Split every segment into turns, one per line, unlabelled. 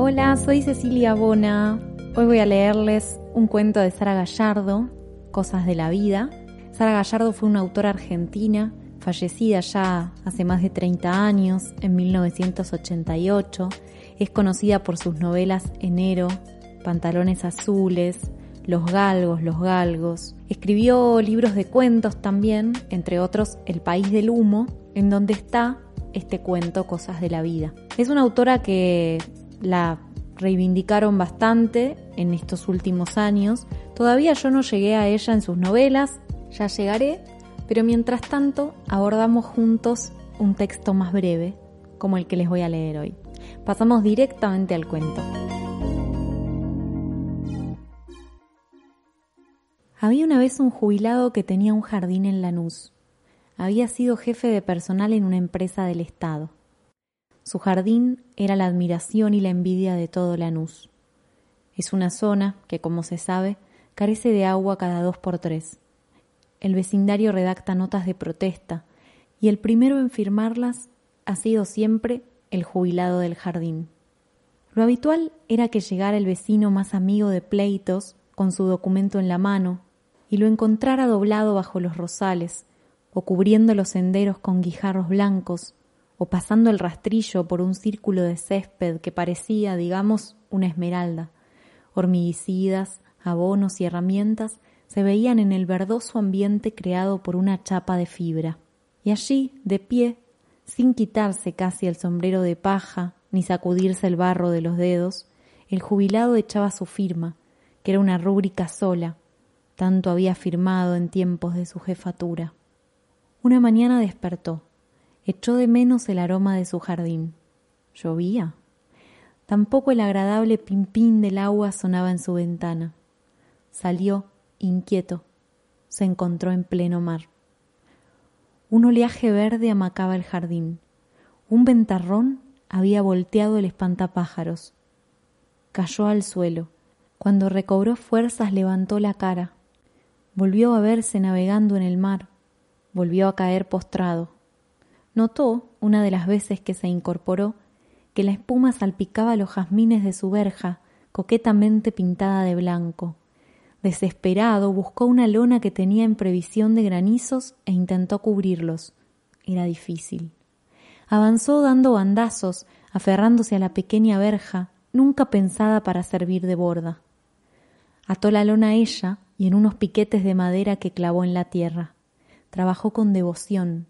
Hola, soy Cecilia Bona. Hoy voy a leerles un cuento de Sara Gallardo, Cosas de la Vida. Sara Gallardo fue una autora argentina, fallecida ya hace más de 30 años, en 1988. Es conocida por sus novelas Enero, Pantalones Azules, Los Galgos, Los Galgos. Escribió libros de cuentos también, entre otros El País del Humo, en donde está este cuento Cosas de la Vida. Es una autora que la reivindicaron bastante en estos últimos años. Todavía yo no llegué a ella en sus novelas, ya llegaré, pero mientras tanto abordamos juntos un texto más breve, como el que les voy a leer hoy. Pasamos directamente al cuento. Había una vez un jubilado que tenía un jardín en Lanús. Había sido jefe de personal en una empresa del Estado. Su jardín era la admiración y la envidia de todo Lanús. Es una zona que, como se sabe, carece de agua cada dos por tres. El vecindario redacta notas de protesta y el primero en firmarlas ha sido siempre el jubilado del jardín. Lo habitual era que llegara el vecino más amigo de pleitos con su documento en la mano y lo encontrara doblado bajo los rosales o cubriendo los senderos con guijarros blancos o pasando el rastrillo por un círculo de césped que parecía, digamos, una esmeralda. Hormiguicidas, abonos y herramientas se veían en el verdoso ambiente creado por una chapa de fibra. Y allí, de pie, sin quitarse casi el sombrero de paja ni sacudirse el barro de los dedos, el jubilado echaba su firma, que era una rúbrica sola, tanto había firmado en tiempos de su jefatura. Una mañana despertó echó de menos el aroma de su jardín. Llovía. Tampoco el agradable pimpín del agua sonaba en su ventana. Salió, inquieto. Se encontró en pleno mar. Un oleaje verde amacaba el jardín. Un ventarrón había volteado el espantapájaros. Cayó al suelo. Cuando recobró fuerzas levantó la cara. Volvió a verse navegando en el mar. Volvió a caer postrado. Notó, una de las veces que se incorporó, que la espuma salpicaba los jazmines de su verja, coquetamente pintada de blanco. Desesperado, buscó una lona que tenía en previsión de granizos e intentó cubrirlos. Era difícil. Avanzó dando bandazos, aferrándose a la pequeña verja, nunca pensada para servir de borda. Ató la lona a ella y en unos piquetes de madera que clavó en la tierra. Trabajó con devoción,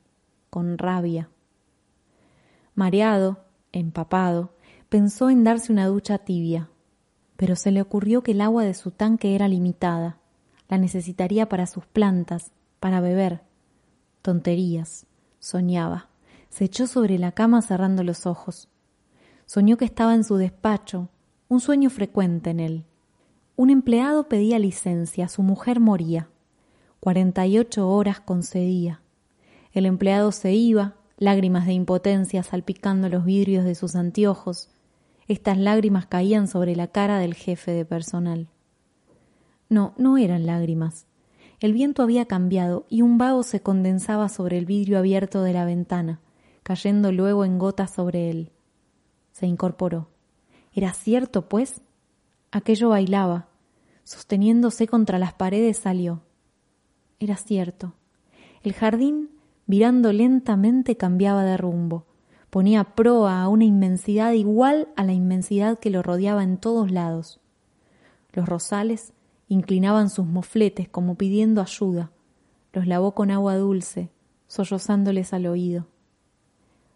con rabia. Mareado, empapado, pensó en darse una ducha tibia, pero se le ocurrió que el agua de su tanque era limitada, la necesitaría para sus plantas, para beber. Tonterías, soñaba. Se echó sobre la cama cerrando los ojos. Soñó que estaba en su despacho, un sueño frecuente en él. Un empleado pedía licencia, su mujer moría. Cuarenta y ocho horas concedía. El empleado se iba, lágrimas de impotencia salpicando los vidrios de sus anteojos. Estas lágrimas caían sobre la cara del jefe de personal. No, no eran lágrimas. El viento había cambiado y un vaho se condensaba sobre el vidrio abierto de la ventana, cayendo luego en gotas sobre él. Se incorporó. ¿Era cierto, pues? Aquello bailaba. Sosteniéndose contra las paredes salió. Era cierto. El jardín virando lentamente cambiaba de rumbo, ponía proa a una inmensidad igual a la inmensidad que lo rodeaba en todos lados. Los rosales inclinaban sus mofletes como pidiendo ayuda, los lavó con agua dulce, sollozándoles al oído.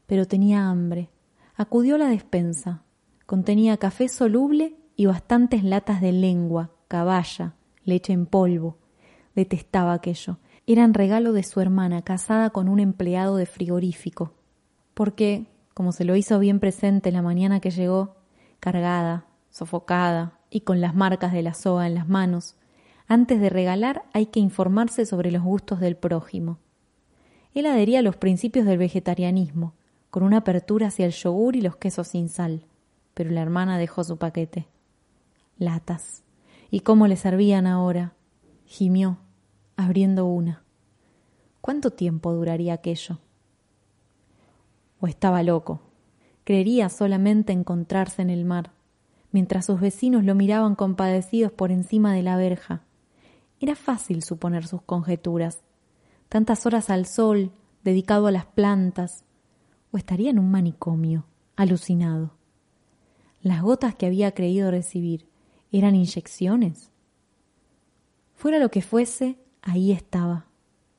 Pero tenía hambre. Acudió a la despensa. Contenía café soluble y bastantes latas de lengua, caballa, leche en polvo, Detestaba aquello. Eran regalo de su hermana, casada con un empleado de frigorífico. Porque, como se lo hizo bien presente la mañana que llegó, cargada, sofocada y con las marcas de la soga en las manos, antes de regalar hay que informarse sobre los gustos del prójimo. Él adhería a los principios del vegetarianismo, con una apertura hacia el yogur y los quesos sin sal, pero la hermana dejó su paquete. Latas. ¿Y cómo le servían ahora? gimió, abriendo una. ¿Cuánto tiempo duraría aquello? O estaba loco. Creería solamente encontrarse en el mar, mientras sus vecinos lo miraban compadecidos por encima de la verja. Era fácil suponer sus conjeturas. Tantas horas al sol, dedicado a las plantas, o estaría en un manicomio, alucinado. Las gotas que había creído recibir eran inyecciones. Fuera lo que fuese, ahí estaba.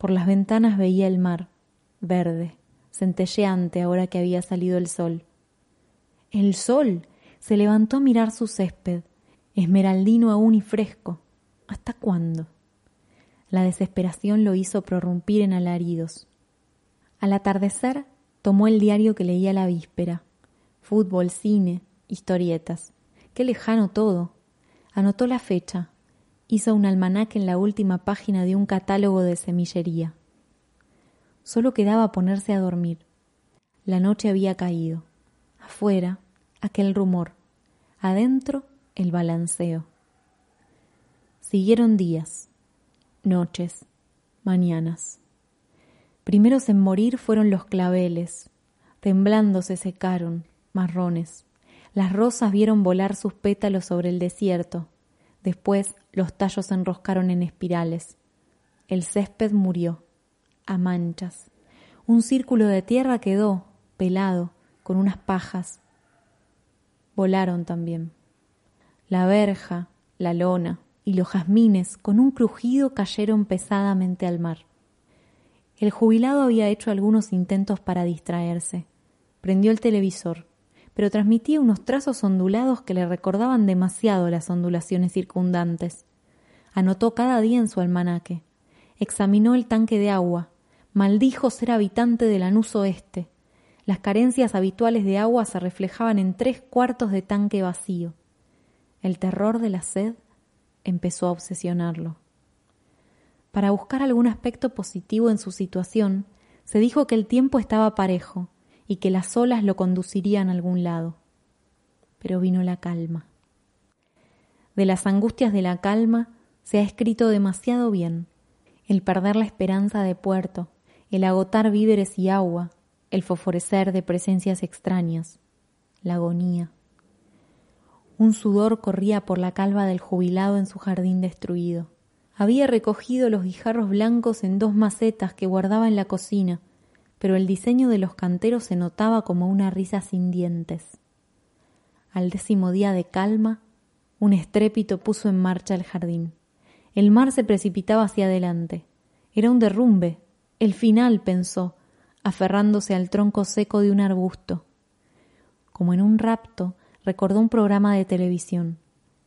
Por las ventanas veía el mar, verde, centelleante ahora que había salido el sol. El sol se levantó a mirar su césped, esmeraldino aún y fresco. ¿Hasta cuándo? La desesperación lo hizo prorrumpir en alaridos. Al atardecer tomó el diario que leía la víspera. Fútbol, cine, historietas. Qué lejano todo. Anotó la fecha, hizo un almanaque en la última página de un catálogo de semillería. Solo quedaba ponerse a dormir. La noche había caído. Afuera, aquel rumor. Adentro, el balanceo. Siguieron días, noches, mañanas. Primeros en morir fueron los claveles. Temblando se secaron, marrones. Las rosas vieron volar sus pétalos sobre el desierto. Después los tallos se enroscaron en espirales. El césped murió, a manchas. Un círculo de tierra quedó, pelado, con unas pajas. Volaron también. La verja, la lona y los jazmines, con un crujido, cayeron pesadamente al mar. El jubilado había hecho algunos intentos para distraerse. Prendió el televisor pero transmitía unos trazos ondulados que le recordaban demasiado las ondulaciones circundantes. Anotó cada día en su almanaque. Examinó el tanque de agua. Maldijo ser habitante del anus oeste. Las carencias habituales de agua se reflejaban en tres cuartos de tanque vacío. El terror de la sed empezó a obsesionarlo. Para buscar algún aspecto positivo en su situación, se dijo que el tiempo estaba parejo, y que las olas lo conducirían a algún lado. Pero vino la calma. De las angustias de la calma se ha escrito demasiado bien el perder la esperanza de puerto, el agotar víveres y agua, el fosforecer de presencias extrañas, la agonía. Un sudor corría por la calva del jubilado en su jardín destruido. Había recogido los guijarros blancos en dos macetas que guardaba en la cocina, pero el diseño de los canteros se notaba como una risa sin dientes. Al décimo día de calma, un estrépito puso en marcha el jardín. El mar se precipitaba hacia adelante. Era un derrumbe, el final, pensó, aferrándose al tronco seco de un arbusto. Como en un rapto, recordó un programa de televisión.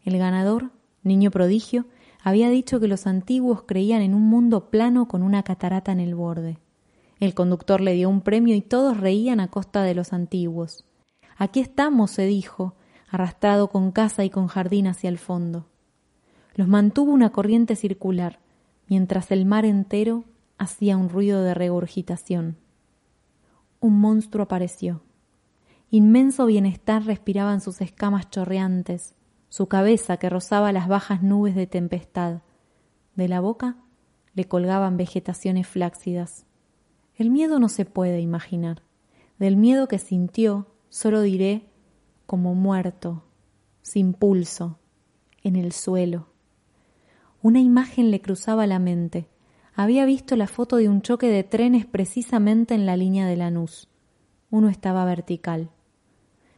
El ganador, niño prodigio, había dicho que los antiguos creían en un mundo plano con una catarata en el borde. El conductor le dio un premio y todos reían a costa de los antiguos. Aquí estamos, se dijo, arrastrado con casa y con jardín hacia el fondo. Los mantuvo una corriente circular, mientras el mar entero hacía un ruido de regurgitación. Un monstruo apareció. Inmenso bienestar respiraban sus escamas chorreantes, su cabeza que rozaba las bajas nubes de tempestad. De la boca le colgaban vegetaciones flácidas. El miedo no se puede imaginar. Del miedo que sintió, solo diré como muerto, sin pulso, en el suelo. Una imagen le cruzaba la mente. Había visto la foto de un choque de trenes precisamente en la línea de Lanús. Uno estaba vertical.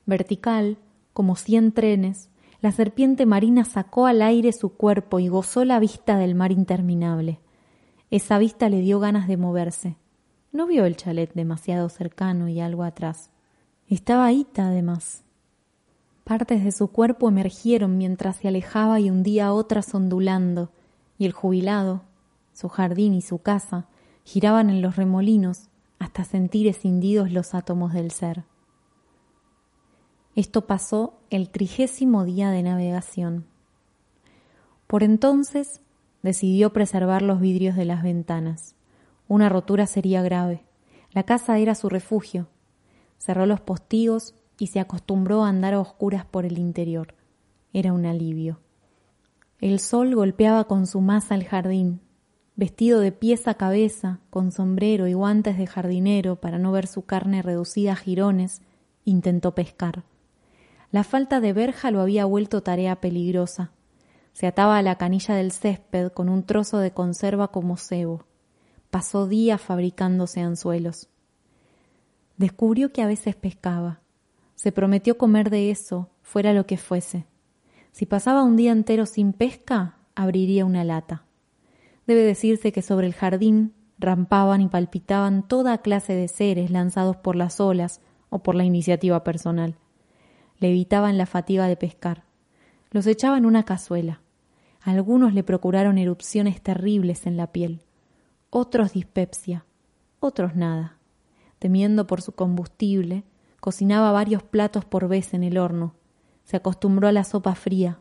Vertical, como cien trenes, la serpiente marina sacó al aire su cuerpo y gozó la vista del mar interminable. Esa vista le dio ganas de moverse. No vio el chalet demasiado cercano y algo atrás. Estaba Ita, además. Partes de su cuerpo emergieron mientras se alejaba y hundía otras ondulando, y el jubilado, su jardín y su casa giraban en los remolinos hasta sentir escindidos los átomos del ser. Esto pasó el trigésimo día de navegación. Por entonces decidió preservar los vidrios de las ventanas. Una rotura sería grave. La casa era su refugio. Cerró los postigos y se acostumbró a andar a oscuras por el interior. Era un alivio. El sol golpeaba con su masa el jardín, vestido de pies a cabeza, con sombrero y guantes de jardinero para no ver su carne reducida a jirones, intentó pescar. La falta de verja lo había vuelto tarea peligrosa. Se ataba a la canilla del césped con un trozo de conserva como cebo. Pasó días fabricándose anzuelos. Descubrió que a veces pescaba. Se prometió comer de eso, fuera lo que fuese. Si pasaba un día entero sin pesca, abriría una lata. Debe decirse que sobre el jardín rampaban y palpitaban toda clase de seres lanzados por las olas o por la iniciativa personal. Le evitaban la fatiga de pescar. Los echaba en una cazuela. Algunos le procuraron erupciones terribles en la piel, otros dispepsia, otros nada. Temiendo por su combustible, cocinaba varios platos por vez en el horno. Se acostumbró a la sopa fría,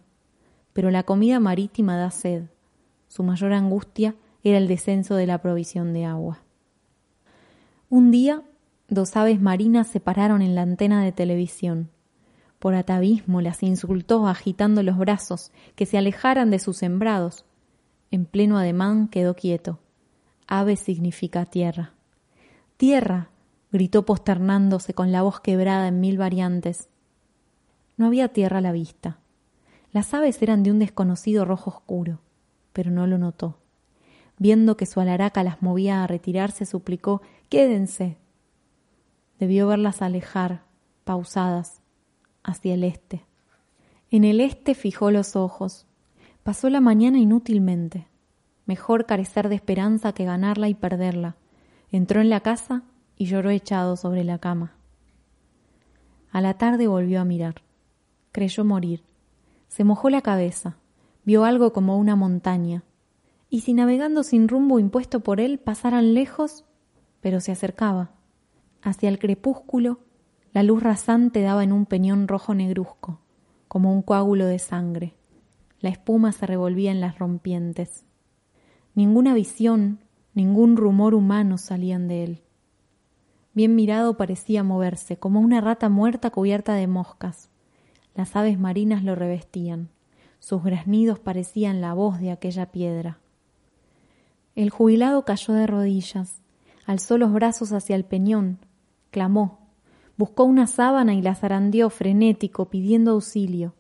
pero la comida marítima da sed su mayor angustia era el descenso de la provisión de agua. Un día, dos aves marinas se pararon en la antena de televisión. Por atavismo las insultó agitando los brazos, que se alejaran de sus sembrados. En pleno ademán quedó quieto. Ave significa tierra. Tierra, gritó posternándose con la voz quebrada en mil variantes. No había tierra a la vista. Las aves eran de un desconocido rojo oscuro pero no lo notó. Viendo que su alaraca las movía a retirarse, suplicó Quédense. Debió verlas alejar, pausadas, hacia el este. En el este fijó los ojos. Pasó la mañana inútilmente. Mejor carecer de esperanza que ganarla y perderla. Entró en la casa y lloró echado sobre la cama. A la tarde volvió a mirar. Creyó morir. Se mojó la cabeza vio algo como una montaña, y si navegando sin rumbo impuesto por él pasaran lejos, pero se acercaba. Hacia el crepúsculo, la luz rasante daba en un peñón rojo negruzco, como un coágulo de sangre. La espuma se revolvía en las rompientes. Ninguna visión, ningún rumor humano salían de él. Bien mirado parecía moverse, como una rata muerta cubierta de moscas. Las aves marinas lo revestían. Sus graznidos parecían la voz de aquella piedra. El jubilado cayó de rodillas, alzó los brazos hacia el peñón, clamó, buscó una sábana y la zarandeó frenético, pidiendo auxilio.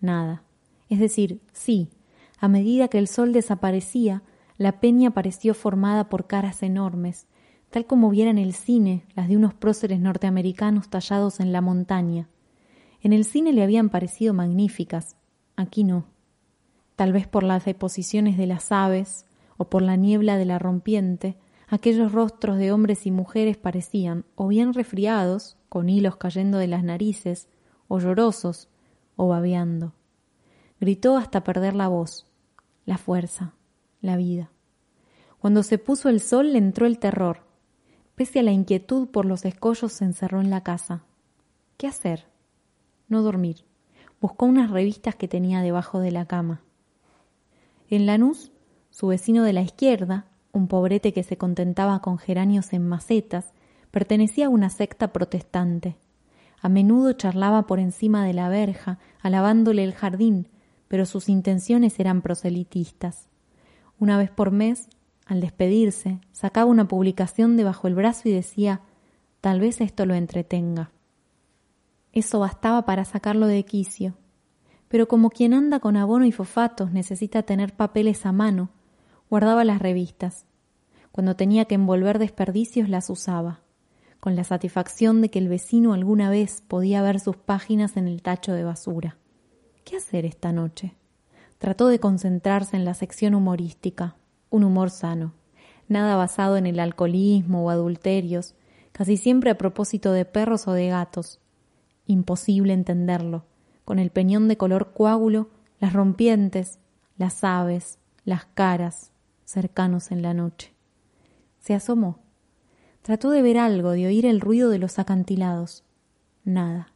Nada. Es decir, sí, a medida que el sol desaparecía, la peña pareció formada por caras enormes, tal como viera en el cine las de unos próceres norteamericanos tallados en la montaña. En el cine le habían parecido magníficas, Aquí no. Tal vez por las deposiciones de las aves o por la niebla de la rompiente, aquellos rostros de hombres y mujeres parecían o bien resfriados, con hilos cayendo de las narices, o llorosos, o babeando. Gritó hasta perder la voz, la fuerza, la vida. Cuando se puso el sol le entró el terror. Pese a la inquietud por los escollos se encerró en la casa. ¿Qué hacer? No dormir buscó unas revistas que tenía debajo de la cama. En Lanús, su vecino de la izquierda, un pobrete que se contentaba con geranios en macetas, pertenecía a una secta protestante. A menudo charlaba por encima de la verja, alabándole el jardín, pero sus intenciones eran proselitistas. Una vez por mes, al despedirse, sacaba una publicación debajo el brazo y decía Tal vez esto lo entretenga. Eso bastaba para sacarlo de quicio. Pero como quien anda con abono y fosfatos necesita tener papeles a mano, guardaba las revistas. Cuando tenía que envolver desperdicios las usaba, con la satisfacción de que el vecino alguna vez podía ver sus páginas en el tacho de basura. ¿Qué hacer esta noche? Trató de concentrarse en la sección humorística, un humor sano, nada basado en el alcoholismo o adulterios, casi siempre a propósito de perros o de gatos, imposible entenderlo, con el peñón de color coágulo, las rompientes, las aves, las caras, cercanos en la noche. Se asomó. Trató de ver algo, de oír el ruido de los acantilados. Nada.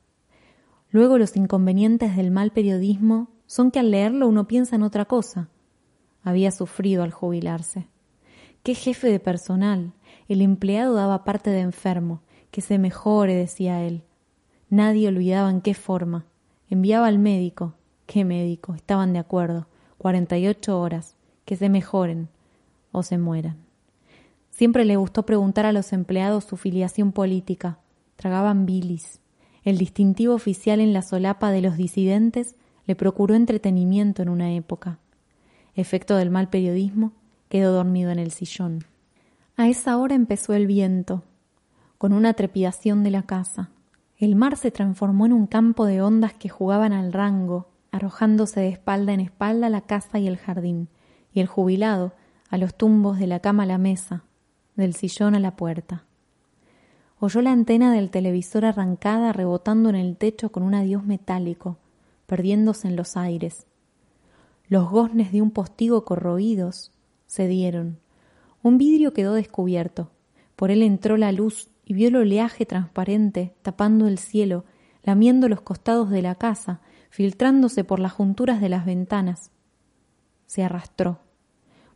Luego los inconvenientes del mal periodismo son que al leerlo uno piensa en otra cosa. Había sufrido al jubilarse. Qué jefe de personal. El empleado daba parte de enfermo. Que se mejore, decía él. Nadie olvidaba en qué forma. Enviaba al médico. ¿Qué médico? Estaban de acuerdo. Cuarenta y ocho horas. Que se mejoren o se mueran. Siempre le gustó preguntar a los empleados su filiación política. Tragaban bilis. El distintivo oficial en la solapa de los disidentes le procuró entretenimiento en una época. Efecto del mal periodismo, quedó dormido en el sillón. A esa hora empezó el viento, con una trepidación de la casa. El mar se transformó en un campo de ondas que jugaban al rango, arrojándose de espalda en espalda la casa y el jardín, y el jubilado, a los tumbos de la cama a la mesa, del sillón a la puerta. Oyó la antena del televisor arrancada rebotando en el techo con un adiós metálico, perdiéndose en los aires. Los goznes de un postigo corroídos se dieron. Un vidrio quedó descubierto. Por él entró la luz y vio el oleaje transparente tapando el cielo, lamiendo los costados de la casa, filtrándose por las junturas de las ventanas. Se arrastró.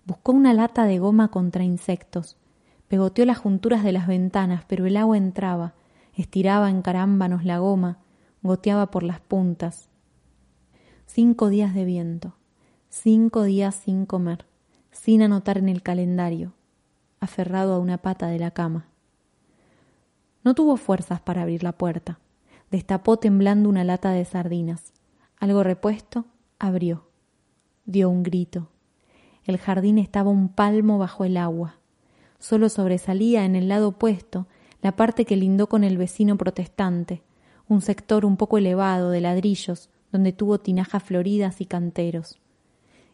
Buscó una lata de goma contra insectos Pegoteó las junturas de las ventanas, pero el agua entraba, estiraba en carámbanos la goma, goteaba por las puntas. Cinco días de viento, cinco días sin comer, sin anotar en el calendario, aferrado a una pata de la cama. No tuvo fuerzas para abrir la puerta. Destapó temblando una lata de sardinas. Algo repuesto, abrió. Dio un grito. El jardín estaba un palmo bajo el agua. Solo sobresalía en el lado opuesto la parte que lindó con el vecino protestante, un sector un poco elevado de ladrillos, donde tuvo tinajas floridas y canteros.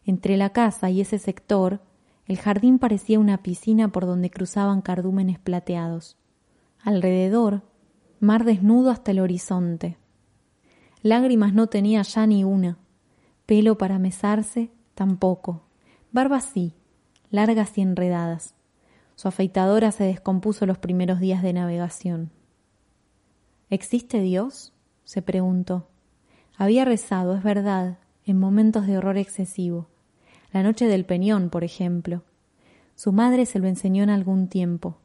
Entre la casa y ese sector, el jardín parecía una piscina por donde cruzaban cardúmenes plateados. Alrededor, mar desnudo hasta el horizonte. Lágrimas no tenía ya ni una, pelo para mesarse tampoco, barbas sí, largas y enredadas. Su afeitadora se descompuso los primeros días de navegación. ¿Existe Dios? se preguntó. Había rezado, es verdad, en momentos de horror excesivo. La noche del Peñón, por ejemplo. Su madre se lo enseñó en algún tiempo,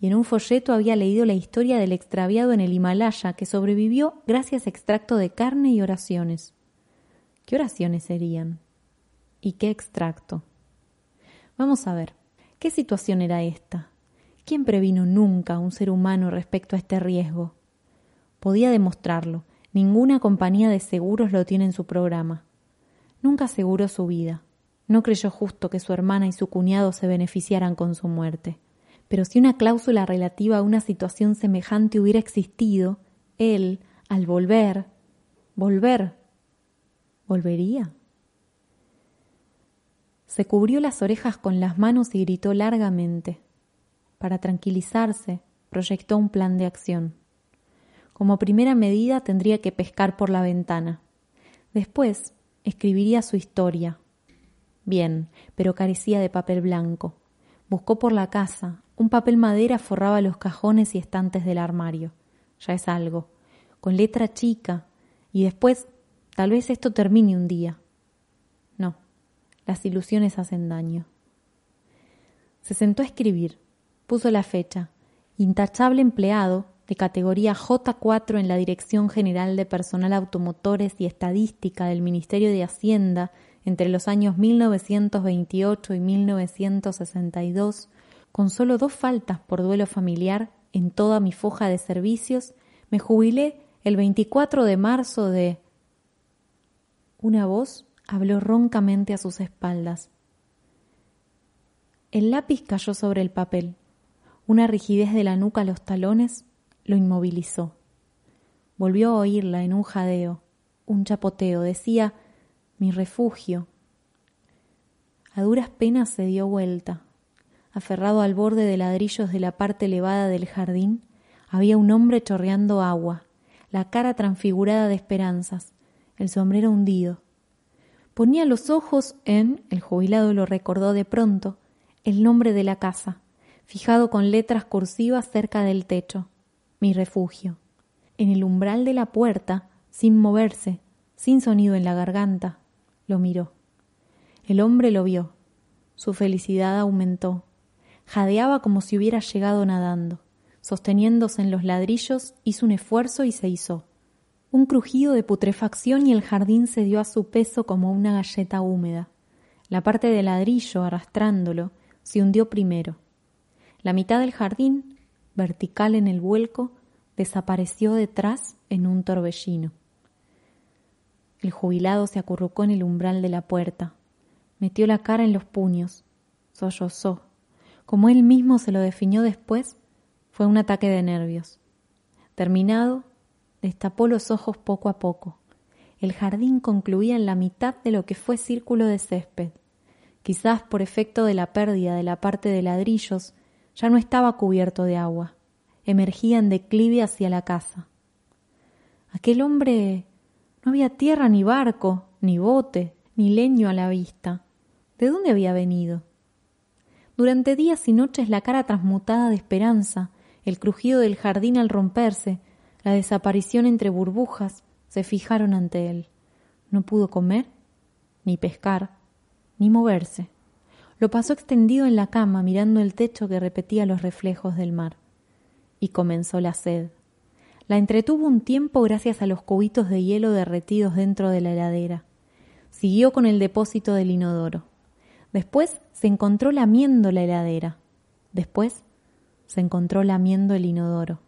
y en un folleto había leído la historia del extraviado en el Himalaya que sobrevivió gracias a extracto de carne y oraciones. ¿Qué oraciones serían? ¿Y qué extracto? Vamos a ver. ¿Qué situación era esta? ¿Quién previno nunca a un ser humano respecto a este riesgo? Podía demostrarlo. Ninguna compañía de seguros lo tiene en su programa. Nunca aseguró su vida. No creyó justo que su hermana y su cuñado se beneficiaran con su muerte. Pero si una cláusula relativa a una situación semejante hubiera existido, él, al volver, volver, ¿volvería? Se cubrió las orejas con las manos y gritó largamente. Para tranquilizarse, proyectó un plan de acción. Como primera medida tendría que pescar por la ventana. Después escribiría su historia. Bien, pero carecía de papel blanco. Buscó por la casa. Un papel madera forraba los cajones y estantes del armario. Ya es algo. Con letra chica. Y después, tal vez esto termine un día. No, las ilusiones hacen daño. Se sentó a escribir, puso la fecha, intachable empleado de categoría J4 en la Dirección General de Personal Automotores y Estadística del Ministerio de Hacienda entre los años 1928 y 1962, con solo dos faltas por duelo familiar en toda mi foja de servicios, me jubilé el 24 de marzo de... Una voz habló roncamente a sus espaldas. El lápiz cayó sobre el papel. Una rigidez de la nuca a los talones lo inmovilizó. Volvió a oírla en un jadeo, un chapoteo. Decía mi refugio. A duras penas se dio vuelta. Aferrado al borde de ladrillos de la parte elevada del jardín, había un hombre chorreando agua, la cara transfigurada de esperanzas, el sombrero hundido, Ponía los ojos en, el jubilado lo recordó de pronto, el nombre de la casa, fijado con letras cursivas cerca del techo, mi refugio. En el umbral de la puerta, sin moverse, sin sonido en la garganta, lo miró. El hombre lo vio. Su felicidad aumentó. Jadeaba como si hubiera llegado nadando. Sosteniéndose en los ladrillos, hizo un esfuerzo y se hizo. Un crujido de putrefacción y el jardín se dio a su peso como una galleta húmeda. La parte de ladrillo, arrastrándolo, se hundió primero. La mitad del jardín, vertical en el vuelco, desapareció detrás en un torbellino. El jubilado se acurrucó en el umbral de la puerta, metió la cara en los puños, sollozó. Como él mismo se lo definió después, fue un ataque de nervios. Terminado, destapó los ojos poco a poco. El jardín concluía en la mitad de lo que fue círculo de césped. Quizás por efecto de la pérdida de la parte de ladrillos, ya no estaba cubierto de agua. Emergía en declive hacia la casa. Aquel hombre no había tierra ni barco, ni bote, ni leño a la vista. ¿De dónde había venido? Durante días y noches la cara transmutada de esperanza, el crujido del jardín al romperse, la desaparición entre burbujas, se fijaron ante él. No pudo comer, ni pescar, ni moverse. Lo pasó extendido en la cama mirando el techo que repetía los reflejos del mar. Y comenzó la sed. La entretuvo un tiempo gracias a los cubitos de hielo derretidos dentro de la heladera. Siguió con el depósito del inodoro. Después se encontró lamiendo la heladera. Después se encontró lamiendo el inodoro.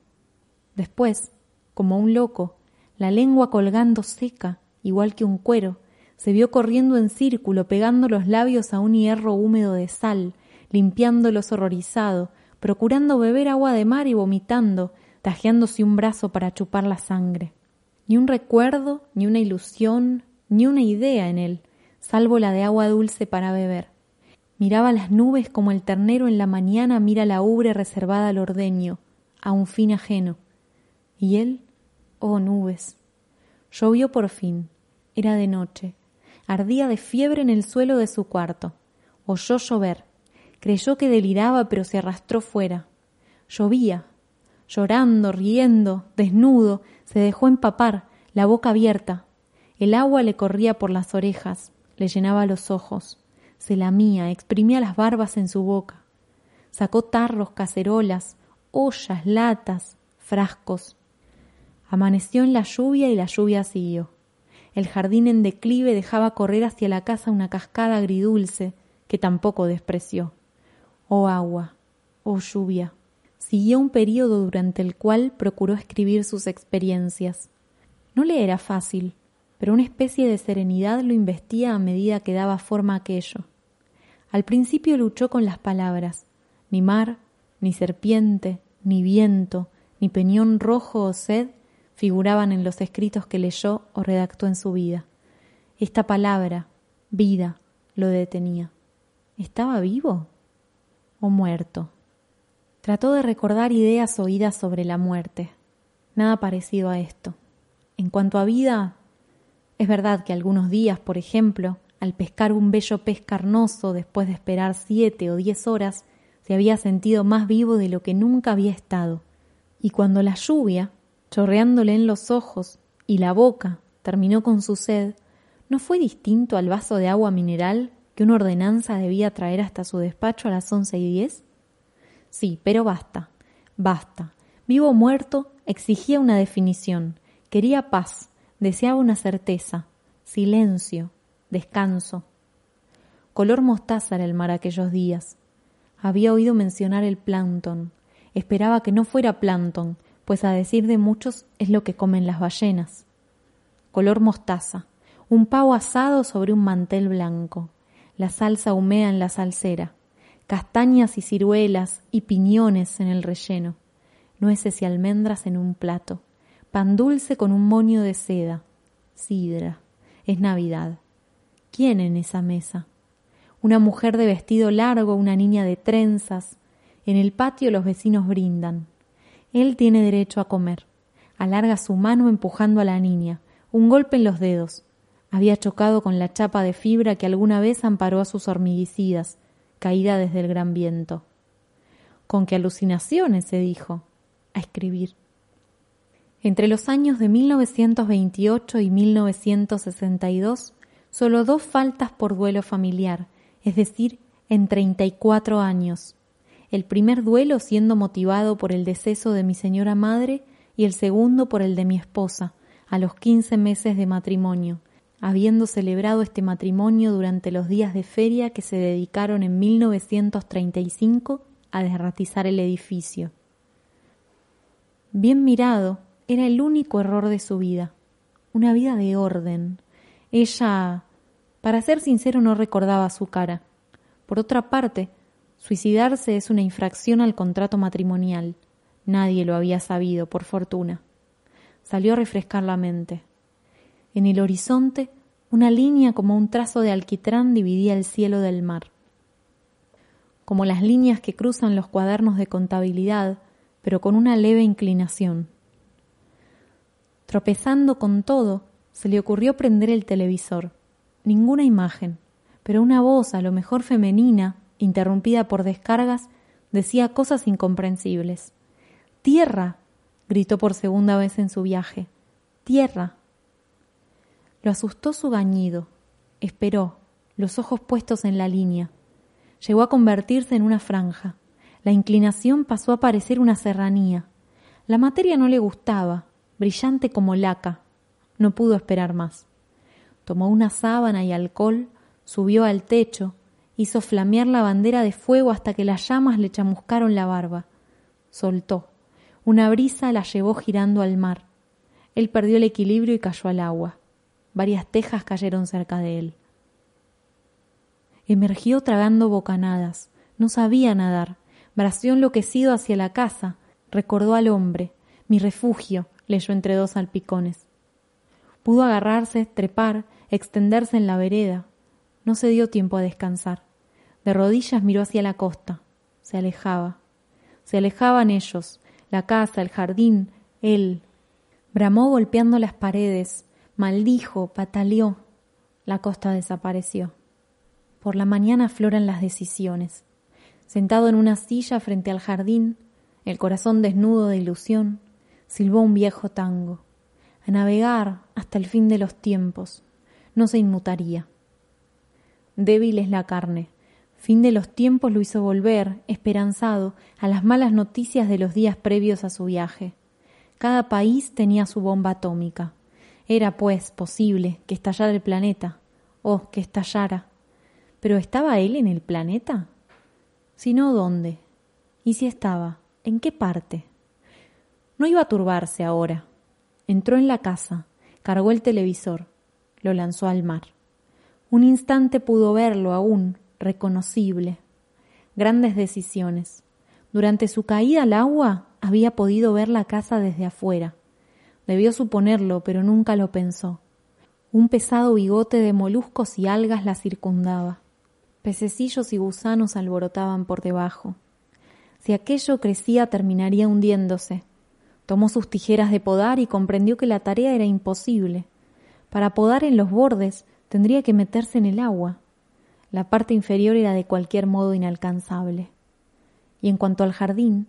Después como un loco, la lengua colgando seca, igual que un cuero, se vio corriendo en círculo, pegando los labios a un hierro húmedo de sal, limpiándolos horrorizado, procurando beber agua de mar y vomitando, tajeándose un brazo para chupar la sangre. Ni un recuerdo, ni una ilusión, ni una idea en él, salvo la de agua dulce para beber. Miraba las nubes como el ternero en la mañana mira la ubre reservada al ordeño, a un fin ajeno. Y él Oh nubes. Llovió por fin. Era de noche. Ardía de fiebre en el suelo de su cuarto. Oyó llover. Creyó que deliraba, pero se arrastró fuera. Llovía. Llorando, riendo, desnudo, se dejó empapar, la boca abierta. El agua le corría por las orejas, le llenaba los ojos. Se lamía, exprimía las barbas en su boca. Sacó tarros, cacerolas, ollas, latas, frascos. Amaneció en la lluvia y la lluvia siguió. El jardín en declive dejaba correr hacia la casa una cascada agridulce que tampoco despreció. Oh agua, oh lluvia. Siguió un período durante el cual procuró escribir sus experiencias. No le era fácil, pero una especie de serenidad lo investía a medida que daba forma a aquello. Al principio luchó con las palabras, ni mar, ni serpiente, ni viento, ni peñón rojo o sed figuraban en los escritos que leyó o redactó en su vida. Esta palabra, vida, lo detenía. ¿Estaba vivo o muerto? Trató de recordar ideas oídas sobre la muerte. Nada parecido a esto. En cuanto a vida, es verdad que algunos días, por ejemplo, al pescar un bello pez carnoso después de esperar siete o diez horas, se había sentido más vivo de lo que nunca había estado. Y cuando la lluvia, chorreándole en los ojos y la boca terminó con su sed, ¿no fue distinto al vaso de agua mineral que una ordenanza debía traer hasta su despacho a las once y diez? Sí, pero basta, basta. Vivo o muerto exigía una definición, quería paz, deseaba una certeza, silencio, descanso. Color mostaza era el mar aquellos días. Había oído mencionar el plancton. Esperaba que no fuera plancton, pues a decir de muchos es lo que comen las ballenas. Color mostaza, un pavo asado sobre un mantel blanco, la salsa humea en la salsera, castañas y ciruelas y piñones en el relleno, nueces y almendras en un plato, pan dulce con un moño de seda, sidra. Es Navidad. ¿Quién en esa mesa? Una mujer de vestido largo, una niña de trenzas. En el patio los vecinos brindan. Él tiene derecho a comer. Alarga su mano empujando a la niña. Un golpe en los dedos. Había chocado con la chapa de fibra que alguna vez amparó a sus hormiguicidas, caída desde el gran viento. Con qué alucinaciones, se dijo, a escribir. Entre los años de 1928 y 1962, solo dos faltas por duelo familiar, es decir, en 34 años. El primer duelo siendo motivado por el deceso de mi señora madre y el segundo por el de mi esposa, a los 15 meses de matrimonio, habiendo celebrado este matrimonio durante los días de feria que se dedicaron en 1935 a desratizar el edificio. Bien mirado, era el único error de su vida, una vida de orden. Ella, para ser sincero, no recordaba su cara. Por otra parte, suicidarse es una infracción al contrato matrimonial. Nadie lo había sabido, por fortuna. Salió a refrescar la mente. En el horizonte, una línea como un trazo de alquitrán dividía el cielo del mar. Como las líneas que cruzan los cuadernos de contabilidad, pero con una leve inclinación. Tropezando con todo, se le ocurrió prender el televisor. Ninguna imagen, pero una voz, a lo mejor femenina, interrumpida por descargas, decía cosas incomprensibles. Tierra. gritó por segunda vez en su viaje. Tierra. Lo asustó su gañido. Esperó, los ojos puestos en la línea. Llegó a convertirse en una franja. La inclinación pasó a parecer una serranía. La materia no le gustaba, brillante como laca. No pudo esperar más. Tomó una sábana y alcohol, subió al techo, hizo flamear la bandera de fuego hasta que las llamas le chamuscaron la barba. Soltó. Una brisa la llevó girando al mar. Él perdió el equilibrio y cayó al agua. Varias tejas cayeron cerca de él. Emergió tragando bocanadas. No sabía nadar. Bració enloquecido hacia la casa. Recordó al hombre. Mi refugio, leyó entre dos salpicones. Pudo agarrarse, trepar, extenderse en la vereda. No se dio tiempo a descansar. De rodillas miró hacia la costa. Se alejaba. Se alejaban ellos, la casa, el jardín, él. Bramó golpeando las paredes, maldijo, pataleó. La costa desapareció. Por la mañana afloran las decisiones. Sentado en una silla frente al jardín, el corazón desnudo de ilusión, silbó un viejo tango. A navegar hasta el fin de los tiempos. No se inmutaría. Débil es la carne. Fin de los tiempos lo hizo volver, esperanzado, a las malas noticias de los días previos a su viaje. Cada país tenía su bomba atómica. Era, pues, posible que estallara el planeta. Oh, que estallara. ¿Pero estaba él en el planeta? Si no, ¿dónde? ¿Y si estaba? ¿En qué parte? No iba a turbarse ahora. Entró en la casa, cargó el televisor, lo lanzó al mar. Un instante pudo verlo aún, reconocible. Grandes decisiones. Durante su caída al agua había podido ver la casa desde afuera. Debió suponerlo, pero nunca lo pensó. Un pesado bigote de moluscos y algas la circundaba. Pececillos y gusanos alborotaban por debajo. Si aquello crecía terminaría hundiéndose. Tomó sus tijeras de podar y comprendió que la tarea era imposible. Para podar en los bordes tendría que meterse en el agua. La parte inferior era de cualquier modo inalcanzable. Y en cuanto al jardín,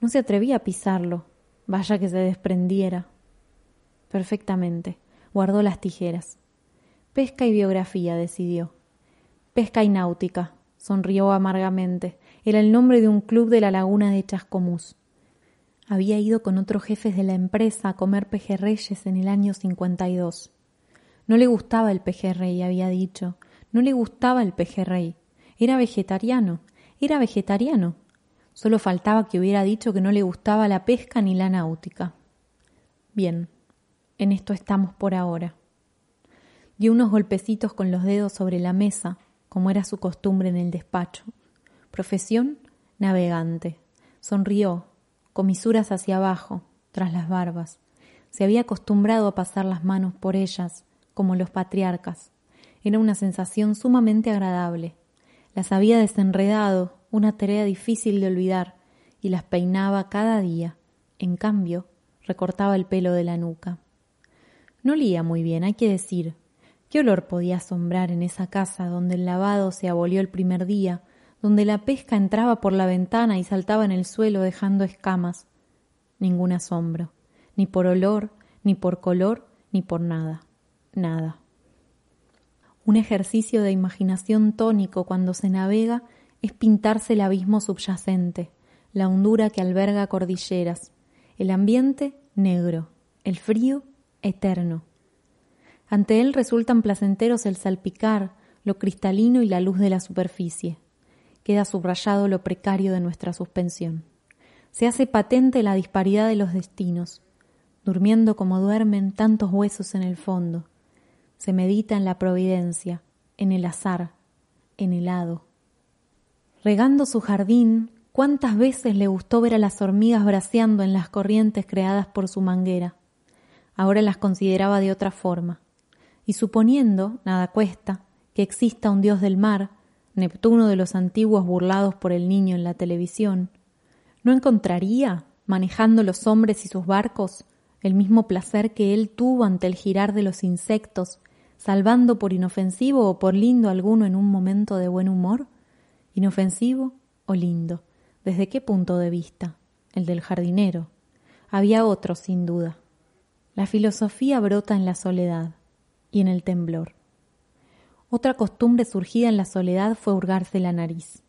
no se atrevía a pisarlo, vaya que se desprendiera. Perfectamente. Guardó las tijeras. Pesca y biografía, decidió. Pesca y náutica, sonrió amargamente. Era el nombre de un club de la laguna de Chascomús. Había ido con otros jefes de la empresa a comer pejerreyes en el año 52. No le gustaba el pejerrey, había dicho. No le gustaba el pejerrey. Era vegetariano. Era vegetariano. Solo faltaba que hubiera dicho que no le gustaba la pesca ni la náutica. Bien, en esto estamos por ahora. Dio unos golpecitos con los dedos sobre la mesa, como era su costumbre en el despacho. Profesión, navegante. Sonrió, comisuras hacia abajo, tras las barbas. Se había acostumbrado a pasar las manos por ellas, como los patriarcas. Era una sensación sumamente agradable. Las había desenredado, una tarea difícil de olvidar, y las peinaba cada día. En cambio, recortaba el pelo de la nuca. No olía muy bien, hay que decir. ¿Qué olor podía asombrar en esa casa donde el lavado se abolió el primer día, donde la pesca entraba por la ventana y saltaba en el suelo dejando escamas. Ningún asombro, ni por olor, ni por color, ni por nada, nada. Un ejercicio de imaginación tónico cuando se navega es pintarse el abismo subyacente, la hondura que alberga cordilleras, el ambiente negro, el frío eterno. Ante él resultan placenteros el salpicar, lo cristalino y la luz de la superficie. Queda subrayado lo precario de nuestra suspensión. Se hace patente la disparidad de los destinos, durmiendo como duermen tantos huesos en el fondo. Se medita en la providencia, en el azar, en el hado. Regando su jardín, cuántas veces le gustó ver a las hormigas braceando en las corrientes creadas por su manguera. Ahora las consideraba de otra forma. Y suponiendo, nada cuesta, que exista un dios del mar, Neptuno de los antiguos burlados por el niño en la televisión, ¿no encontraría, manejando los hombres y sus barcos, el mismo placer que él tuvo ante el girar de los insectos, salvando por inofensivo o por lindo alguno en un momento de buen humor? ¿Inofensivo o lindo? ¿Desde qué punto de vista? El del jardinero. Había otro, sin duda. La filosofía brota en la soledad y en el temblor. Otra costumbre surgida en la soledad fue hurgarse la nariz.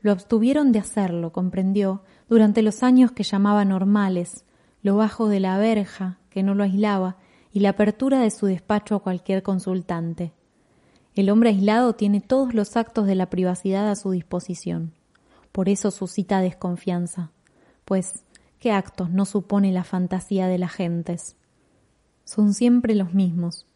Lo abstuvieron de hacerlo, comprendió, durante los años que llamaba normales, lo bajo de la verja, que no lo aislaba, y la apertura de su despacho a cualquier consultante. El hombre aislado tiene todos los actos de la privacidad a su disposición. Por eso suscita desconfianza. Pues, ¿qué actos no supone la fantasía de las gentes? Son siempre los mismos,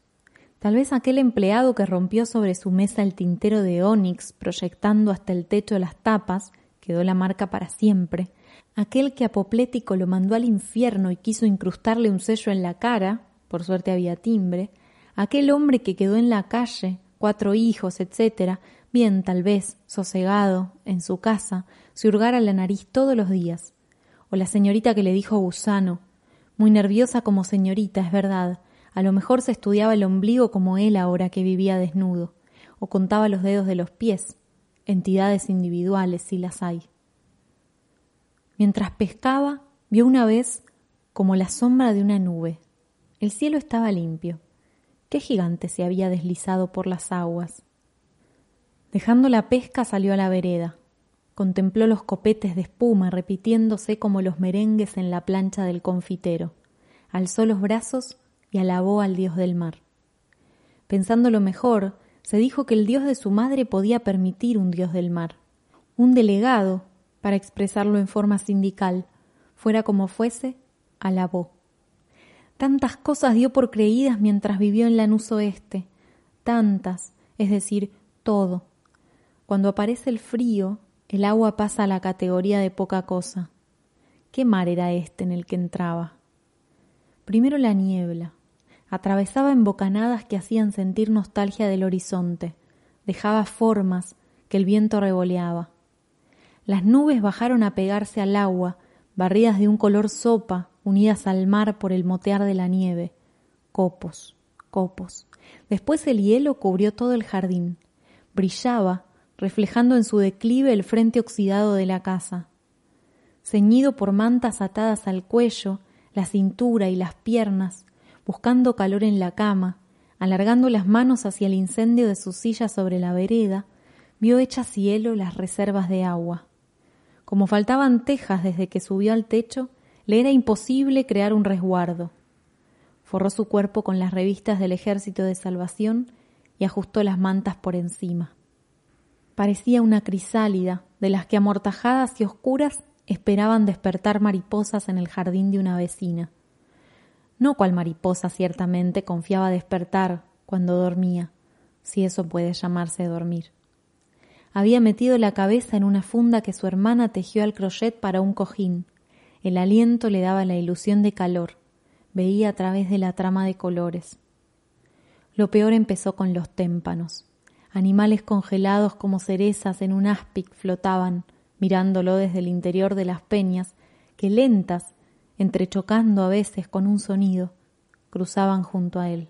Tal vez aquel empleado que rompió sobre su mesa el tintero de ónix, proyectando hasta el techo las tapas, quedó la marca para siempre. Aquel que apoplético lo mandó al infierno y quiso incrustarle un sello en la cara, por suerte había timbre. Aquel hombre que quedó en la calle, cuatro hijos, etcétera, bien tal vez, sosegado, en su casa, se hurgara la nariz todos los días. O la señorita que le dijo gusano, muy nerviosa como señorita, es verdad, a lo mejor se estudiaba el ombligo como él ahora que vivía desnudo, o contaba los dedos de los pies, entidades individuales si las hay. Mientras pescaba, vio una vez como la sombra de una nube. El cielo estaba limpio. ¿Qué gigante se había deslizado por las aguas? Dejando la pesca salió a la vereda. Contempló los copetes de espuma repitiéndose como los merengues en la plancha del confitero. Alzó los brazos y alabó al dios del mar. Pensándolo mejor, se dijo que el dios de su madre podía permitir un dios del mar, un delegado, para expresarlo en forma sindical, fuera como fuese, alabó. Tantas cosas dio por creídas mientras vivió en Lanús Oeste, tantas, es decir, todo. Cuando aparece el frío, el agua pasa a la categoría de poca cosa. ¿Qué mar era este en el que entraba? Primero la niebla, atravesaba embocanadas que hacían sentir nostalgia del horizonte, dejaba formas que el viento revoleaba. Las nubes bajaron a pegarse al agua, barridas de un color sopa, unidas al mar por el motear de la nieve. Copos, copos. Después el hielo cubrió todo el jardín. Brillaba, reflejando en su declive el frente oxidado de la casa. Ceñido por mantas atadas al cuello, la cintura y las piernas, buscando calor en la cama, alargando las manos hacia el incendio de su silla sobre la vereda, vio hechas cielo las reservas de agua. Como faltaban tejas desde que subió al techo, le era imposible crear un resguardo. Forró su cuerpo con las revistas del Ejército de Salvación y ajustó las mantas por encima. Parecía una crisálida, de las que amortajadas y oscuras esperaban despertar mariposas en el jardín de una vecina no cual mariposa ciertamente confiaba despertar cuando dormía, si eso puede llamarse dormir. Había metido la cabeza en una funda que su hermana tejió al crochet para un cojín. El aliento le daba la ilusión de calor. Veía a través de la trama de colores. Lo peor empezó con los témpanos. Animales congelados como cerezas en un aspic flotaban, mirándolo desde el interior de las peñas, que lentas entrechocando a veces con un sonido, cruzaban junto a él.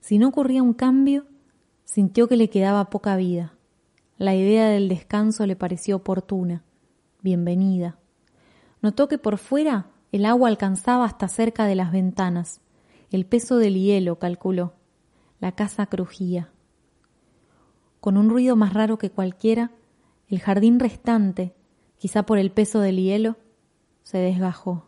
Si no ocurría un cambio, sintió que le quedaba poca vida. La idea del descanso le pareció oportuna, bienvenida. Notó que por fuera el agua alcanzaba hasta cerca de las ventanas. El peso del hielo, calculó. La casa crujía. Con un ruido más raro que cualquiera, el jardín restante, quizá por el peso del hielo, se desgajó.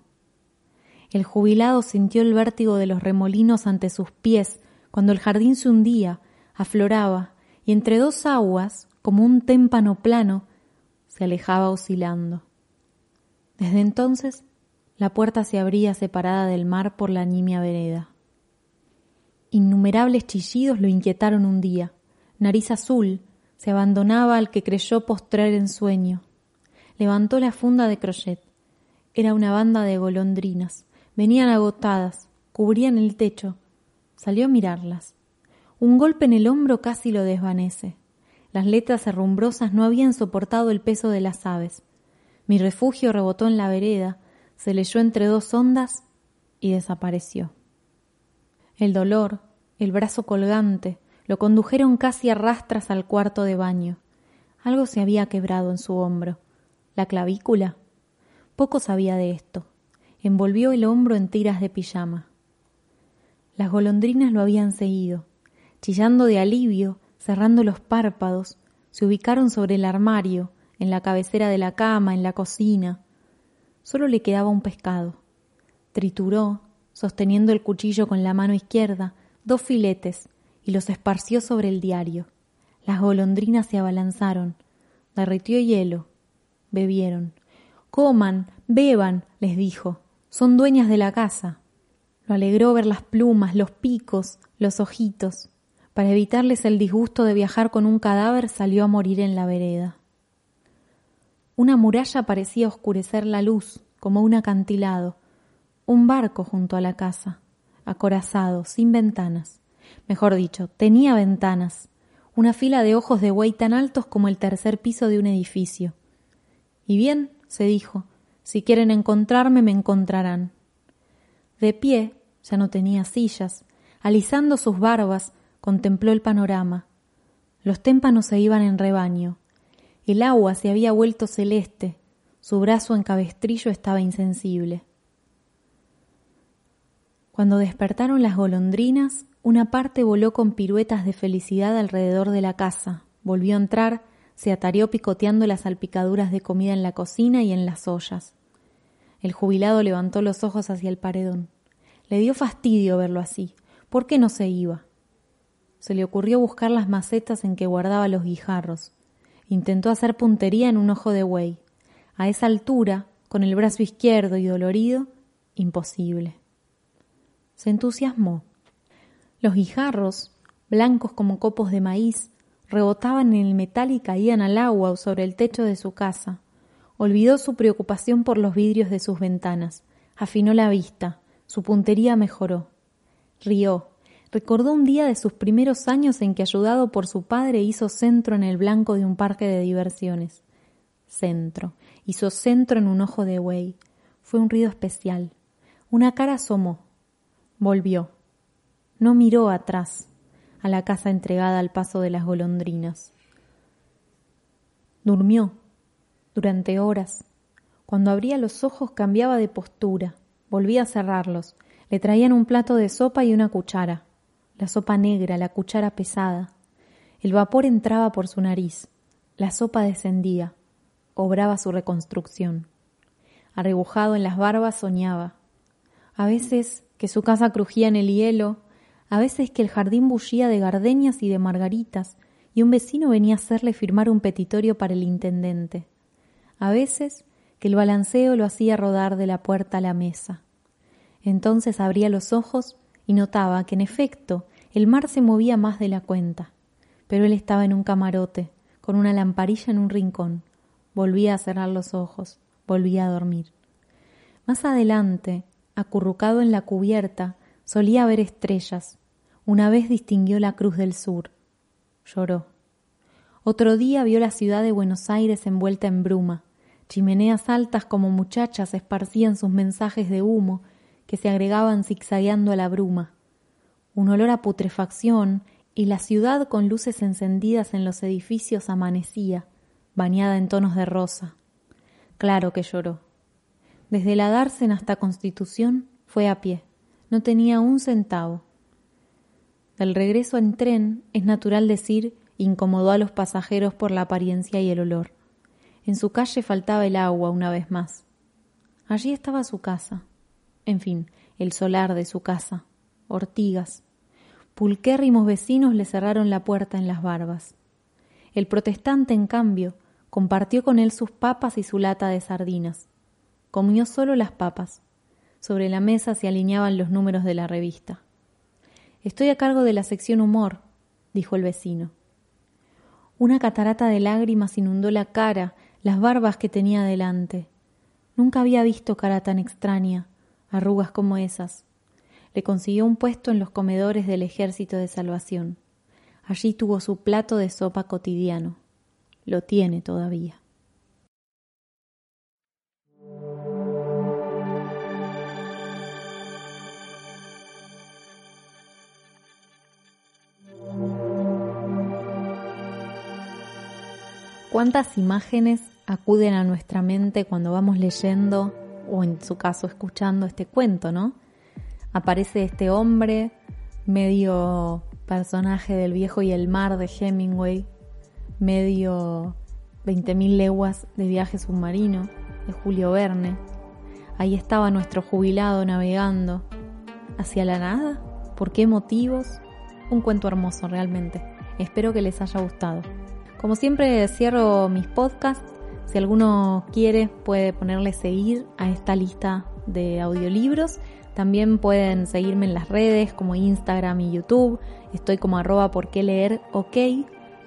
El jubilado sintió el vértigo de los remolinos ante sus pies cuando el jardín se hundía, afloraba, y entre dos aguas, como un témpano plano, se alejaba oscilando. Desde entonces, la puerta se abría separada del mar por la nimia vereda. Innumerables chillidos lo inquietaron un día. Nariz azul se abandonaba al que creyó postrar en sueño. Levantó la funda de crochet. Era una banda de golondrinas. Venían agotadas, cubrían el techo. Salió a mirarlas. Un golpe en el hombro casi lo desvanece. Las letras herrumbrosas no habían soportado el peso de las aves. Mi refugio rebotó en la vereda, se leyó entre dos ondas y desapareció. El dolor, el brazo colgante, lo condujeron casi a rastras al cuarto de baño. Algo se había quebrado en su hombro. ¿La clavícula? Poco sabía de esto. Envolvió el hombro en tiras de pijama. Las golondrinas lo habían seguido. Chillando de alivio, cerrando los párpados, se ubicaron sobre el armario, en la cabecera de la cama, en la cocina. Solo le quedaba un pescado. Trituró, sosteniendo el cuchillo con la mano izquierda, dos filetes y los esparció sobre el diario. Las golondrinas se abalanzaron. Derritió hielo. Bebieron. Coman, beban, les dijo. Son dueñas de la casa. Lo alegró ver las plumas, los picos, los ojitos. Para evitarles el disgusto de viajar con un cadáver, salió a morir en la vereda. Una muralla parecía oscurecer la luz, como un acantilado, un barco junto a la casa, acorazado, sin ventanas. Mejor dicho, tenía ventanas, una fila de ojos de buey tan altos como el tercer piso de un edificio. Y bien, se dijo, si quieren encontrarme, me encontrarán. De pie, ya no tenía sillas, alisando sus barbas, contempló el panorama. Los témpanos se iban en rebaño, el agua se había vuelto celeste, su brazo en cabestrillo estaba insensible. Cuando despertaron las golondrinas, una parte voló con piruetas de felicidad alrededor de la casa, volvió a entrar, se atareó picoteando las salpicaduras de comida en la cocina y en las ollas. El jubilado levantó los ojos hacia el paredón. Le dio fastidio verlo así. ¿Por qué no se iba? Se le ocurrió buscar las macetas en que guardaba los guijarros. Intentó hacer puntería en un ojo de buey. A esa altura, con el brazo izquierdo y dolorido, imposible. Se entusiasmó. Los guijarros, blancos como copos de maíz, rebotaban en el metal y caían al agua o sobre el techo de su casa. Olvidó su preocupación por los vidrios de sus ventanas. Afinó la vista. Su puntería mejoró. Rió, Recordó un día de sus primeros años en que, ayudado por su padre, hizo centro en el blanco de un parque de diversiones. Centro. Hizo centro en un ojo de buey. Fue un ruido especial. Una cara asomó. Volvió. No miró atrás, a la casa entregada al paso de las golondrinas. Durmió. Durante horas. Cuando abría los ojos cambiaba de postura. Volvía a cerrarlos. Le traían un plato de sopa y una cuchara la sopa negra, la cuchara pesada. El vapor entraba por su nariz, la sopa descendía, obraba su reconstrucción. Arrebujado en las barbas soñaba. A veces que su casa crujía en el hielo, a veces que el jardín bullía de gardenias y de margaritas, y un vecino venía a hacerle firmar un petitorio para el intendente. A veces que el balanceo lo hacía rodar de la puerta a la mesa. Entonces abría los ojos y notaba que en efecto el mar se movía más de la cuenta, pero él estaba en un camarote, con una lamparilla en un rincón. Volvía a cerrar los ojos, volvía a dormir. Más adelante, acurrucado en la cubierta, solía ver estrellas. Una vez distinguió la Cruz del Sur. Lloró. Otro día vio la ciudad de Buenos Aires envuelta en bruma. Chimeneas altas como muchachas esparcían sus mensajes de humo que se agregaban zigzagueando a la bruma un olor a putrefacción y la ciudad con luces encendidas en los edificios amanecía, bañada en tonos de rosa. Claro que lloró. Desde la Dársena hasta Constitución fue a pie. No tenía un centavo. Del regreso en tren es natural decir incomodó a los pasajeros por la apariencia y el olor. En su calle faltaba el agua una vez más. Allí estaba su casa. En fin, el solar de su casa. Ortigas. Pulquérrimos vecinos le cerraron la puerta en las barbas. El protestante, en cambio, compartió con él sus papas y su lata de sardinas. Comió solo las papas. Sobre la mesa se alineaban los números de la revista. Estoy a cargo de la sección humor, dijo el vecino. Una catarata de lágrimas inundó la cara, las barbas que tenía delante. Nunca había visto cara tan extraña, arrugas como esas. Le consiguió un puesto en los comedores del Ejército de Salvación. Allí tuvo su plato de sopa cotidiano. Lo tiene todavía. ¿Cuántas imágenes acuden a nuestra mente cuando vamos leyendo o en su caso escuchando este cuento, ¿no? Aparece este hombre, medio personaje del viejo y el mar de Hemingway, medio 20.000 leguas de viaje submarino de Julio Verne. Ahí estaba nuestro jubilado navegando. ¿Hacia la nada? ¿Por qué motivos? Un cuento hermoso realmente. Espero que les haya gustado. Como siempre cierro mis podcasts. Si alguno quiere puede ponerle seguir a esta lista de audiolibros. También pueden seguirme en las redes como Instagram y YouTube. Estoy como arroba por qué leer ok.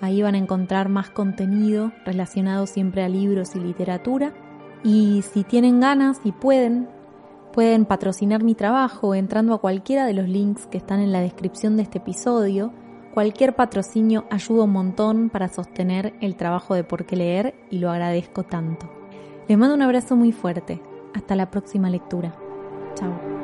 Ahí van a encontrar más contenido relacionado siempre a libros y literatura. Y si tienen ganas y pueden, pueden patrocinar mi trabajo entrando a cualquiera de los links que están en la descripción de este episodio Cualquier patrocinio ayuda un montón para sostener el trabajo de por qué leer y lo agradezco tanto. Les mando un abrazo muy fuerte. Hasta la próxima lectura. Chao.